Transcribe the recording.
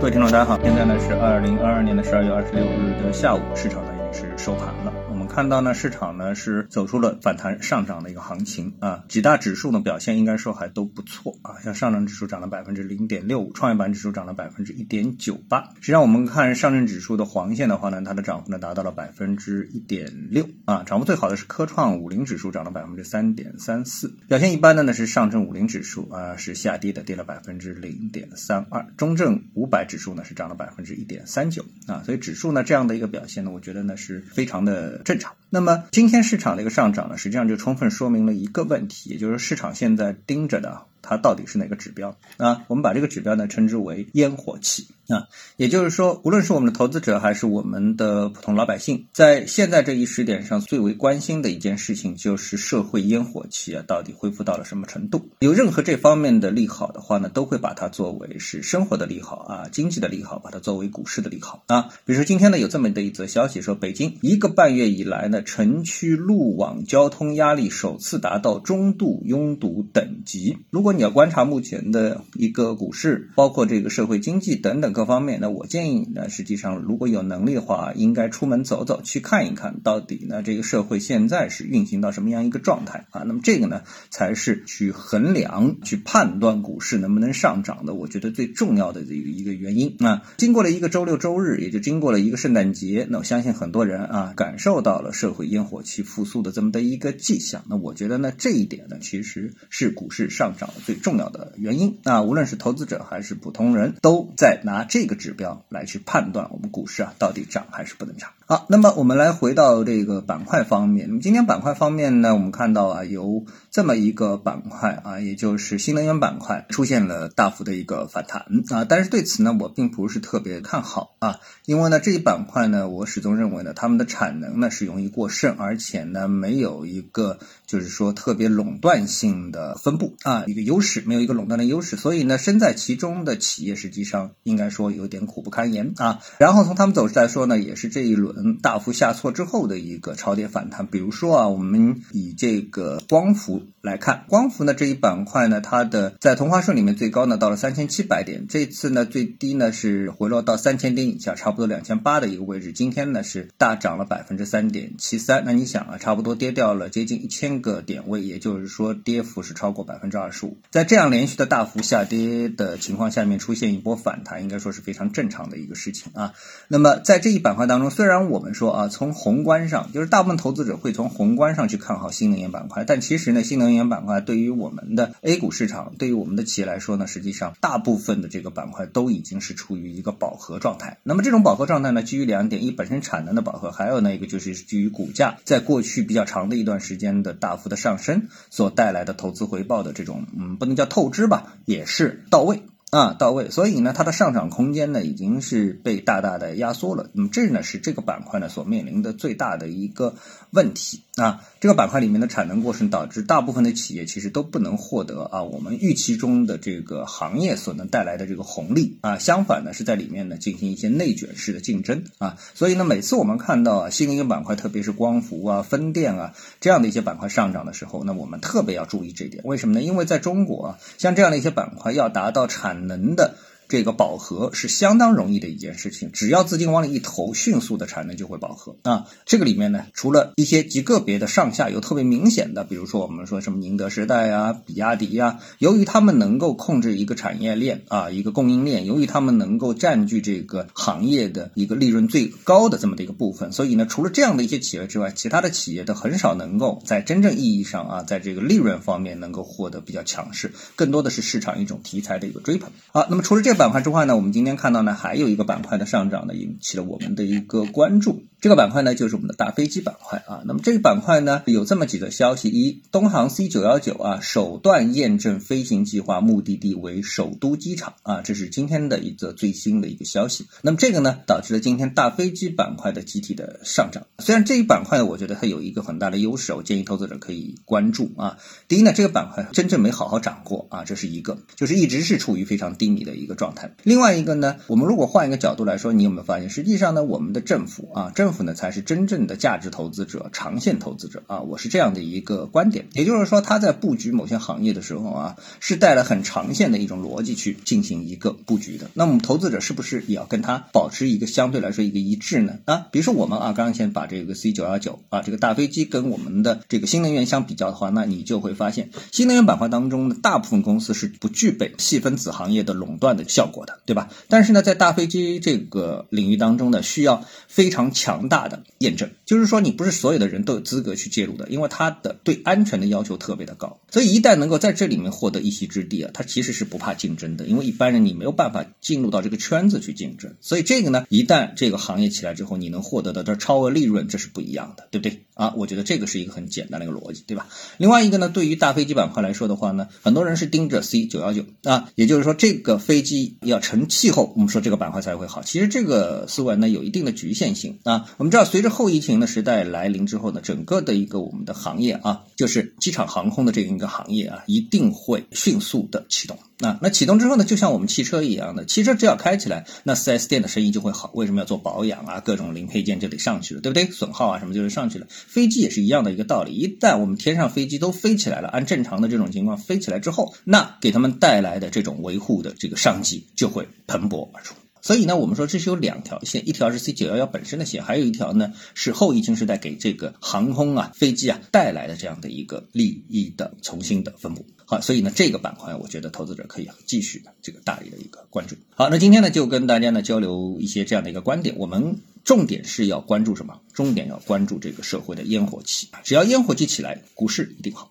各位听众，大家好，现在呢是二零二二年的十二月二十六日的下午，市场呢已经是收盘了。看到呢，市场呢是走出了反弹上涨的一个行情啊，几大指数呢表现应该说还都不错啊，像上证指数涨了百分之零点六五，创业板指数涨了百分之一点九八。实际上我们看上证指数的黄线的话呢，它的涨幅呢达到了百分之一点六啊，涨幅最好的是科创五零指数涨了百分之三点三四，表现一般的呢是上证五零指数啊是下跌的，跌了百分之零点三二，中证五百指数呢是涨了百分之一点三九啊，所以指数呢这样的一个表现呢，我觉得呢是非常的正。那么今天市场的一个上涨呢，实际上就充分说明了一个问题，也就是市场现在盯着的。它到底是哪个指标啊？我们把这个指标呢称之为烟火气啊，也就是说，无论是我们的投资者还是我们的普通老百姓，在现在这一时点上最为关心的一件事情就是社会烟火气啊，到底恢复到了什么程度？有任何这方面的利好的话呢，都会把它作为是生活的利好啊，经济的利好，把它作为股市的利好啊。比如说今天呢有这么的一则消息说，北京一个半月以来呢，城区路网交通压力首次达到中度拥堵等级。如果你要观察目前的一个股市，包括这个社会经济等等各方面，那我建议你呢，实际上如果有能力的话，应该出门走走，去看一看到底呢这个社会现在是运行到什么样一个状态啊？那么这个呢，才是去衡量、去判断股市能不能上涨的，我觉得最重要的这个一个原因啊。经过了一个周六周日，也就经过了一个圣诞节，那我相信很多人啊，感受到了社会烟火气复苏的这么的一个迹象。那我觉得呢，这一点呢，其实是股市上涨。最重要的原因那，无论是投资者还是普通人，都在拿这个指标来去判断我们股市啊到底涨还是不能涨。好，那么我们来回到这个板块方面。那么今天板块方面呢，我们看到啊，有这么一个板块啊，也就是新能源板块出现了大幅的一个反弹啊。但是对此呢，我并不是特别看好啊，因为呢这一板块呢，我始终认为呢，他们的产能呢是容易过剩，而且呢没有一个就是说特别垄断性的分布啊，一个优势没有一个垄断的优势，所以呢身在其中的企业实际上应该说有点苦不堪言啊。然后从他们走势来说呢，也是这一轮。大幅下挫之后的一个超跌反弹，比如说啊，我们以这个光伏来看，光伏呢这一板块呢，它的在同花顺里面最高呢到了三千七百点，这次呢最低呢是回落到三千点以下，差不多两千八的一个位置。今天呢是大涨了百分之三点七三，那你想啊，差不多跌掉了接近一千个点位，也就是说跌幅是超过百分之二十五。在这样连续的大幅下跌的情况下面出现一波反弹，应该说是非常正常的一个事情啊。那么在这一板块当中，虽然我们说啊，从宏观上，就是大部分投资者会从宏观上去看好新能源板块，但其实呢，新能源板块对于我们的 A 股市场，对于我们的企业来说呢，实际上大部分的这个板块都已经是处于一个饱和状态。那么这种饱和状态呢，基于两点：一本身产能的饱和，还有呢一个就是基于股价在过去比较长的一段时间的大幅的上升所带来的投资回报的这种，嗯，不能叫透支吧，也是到位。啊，到位，所以呢，它的上涨空间呢已经是被大大的压缩了。那么这呢是这个板块呢所面临的最大的一个问题啊。这个板块里面的产能过剩导致大部分的企业其实都不能获得啊我们预期中的这个行业所能带来的这个红利啊。相反呢是在里面呢进行一些内卷式的竞争啊。所以呢每次我们看到啊新能源板块，特别是光伏啊、风电啊这样的一些板块上涨的时候，那我们特别要注意这一点。为什么呢？因为在中国啊，像这样的一些板块要达到产能的这个饱和是相当容易的一件事情，只要资金往里一投，迅速的产能就会饱和啊。这个里面呢，除了一些极个别的上下游特别明显的，比如说我们说什么宁德时代啊、比亚迪啊，由于他们能够控制一个产业链啊、一个供应链，由于他们能够占据这个行业的一个利润最高的这么的一个部分，所以呢，除了这样的一些企业之外，其他的企业都很少能够在真正意义上啊，在这个利润方面能够获得比较强势，更多的是市场一种题材的一个追捧。好，那么除了这。板块之外呢，我们今天看到呢，还有一个板块的上涨呢，引起了我们的一个关注。这个板块呢，就是我们的大飞机板块啊。那么这个板块呢，有这么几个消息：一，东航 C 九幺九啊，首段验证飞行计划目的地为首都机场啊，这是今天的一则最新的一个消息。那么这个呢，导致了今天大飞机板块的集体的上涨。虽然这一板块呢，我觉得它有一个很大的优势，我建议投资者可以关注啊。第一呢，这个板块真正没好好涨过啊，这是一个，就是一直是处于非常低迷的一个状态。另外一个呢，我们如果换一个角度来说，你有没有发现，实际上呢，我们的政府啊，政政府呢才是真正的价值投资者、长线投资者啊，我是这样的一个观点。也就是说，他在布局某些行业的时候啊，是带了很长线的一种逻辑去进行一个布局的。那么投资者是不是也要跟他保持一个相对来说一个一致呢？啊，比如说我们啊，刚刚先把这个 C 九幺九啊这个大飞机跟我们的这个新能源相比较的话，那你就会发现新能源板块当中的大部分公司是不具备细分子行业的垄断的效果的，对吧？但是呢，在大飞机这个领域当中呢，需要非常强强大的验证，就是说你不是所有的人都有资格去介入的，因为它的对安全的要求特别的高，所以一旦能够在这里面获得一席之地啊，它其实是不怕竞争的，因为一般人你没有办法进入到这个圈子去竞争，所以这个呢，一旦这个行业起来之后，你能获得的这超额利润，这是不一样的，对不对啊？我觉得这个是一个很简单的一个逻辑，对吧？另外一个呢，对于大飞机板块来说的话呢，很多人是盯着 C 九幺九啊，也就是说这个飞机要成气候，我们说这个板块才会好。其实这个思维呢有一定的局限性啊。我们知道，随着后疫情的时代来临之后呢，整个的一个我们的行业啊，就是机场航空的这样一个行业啊，一定会迅速的启动。那那启动之后呢，就像我们汽车一样的，汽车只要开起来，那 4S 店的生意就会好。为什么要做保养啊？各种零配件就得上去了，对不对？损耗啊什么就是上去了。飞机也是一样的一个道理，一旦我们天上飞机都飞起来了，按正常的这种情况飞起来之后，那给他们带来的这种维护的这个商机就会蓬勃而出。所以呢，我们说这是有两条线，一条是 C 九幺幺本身的线，还有一条呢是后疫情时代给这个航空啊、飞机啊带来的这样的一个利益的重新的分布。好，所以呢，这个板块我觉得投资者可以继续的这个大力的一个关注。好，那今天呢就跟大家呢交流一些这样的一个观点，我们重点是要关注什么？重点要关注这个社会的烟火气，只要烟火气起来，股市一定好。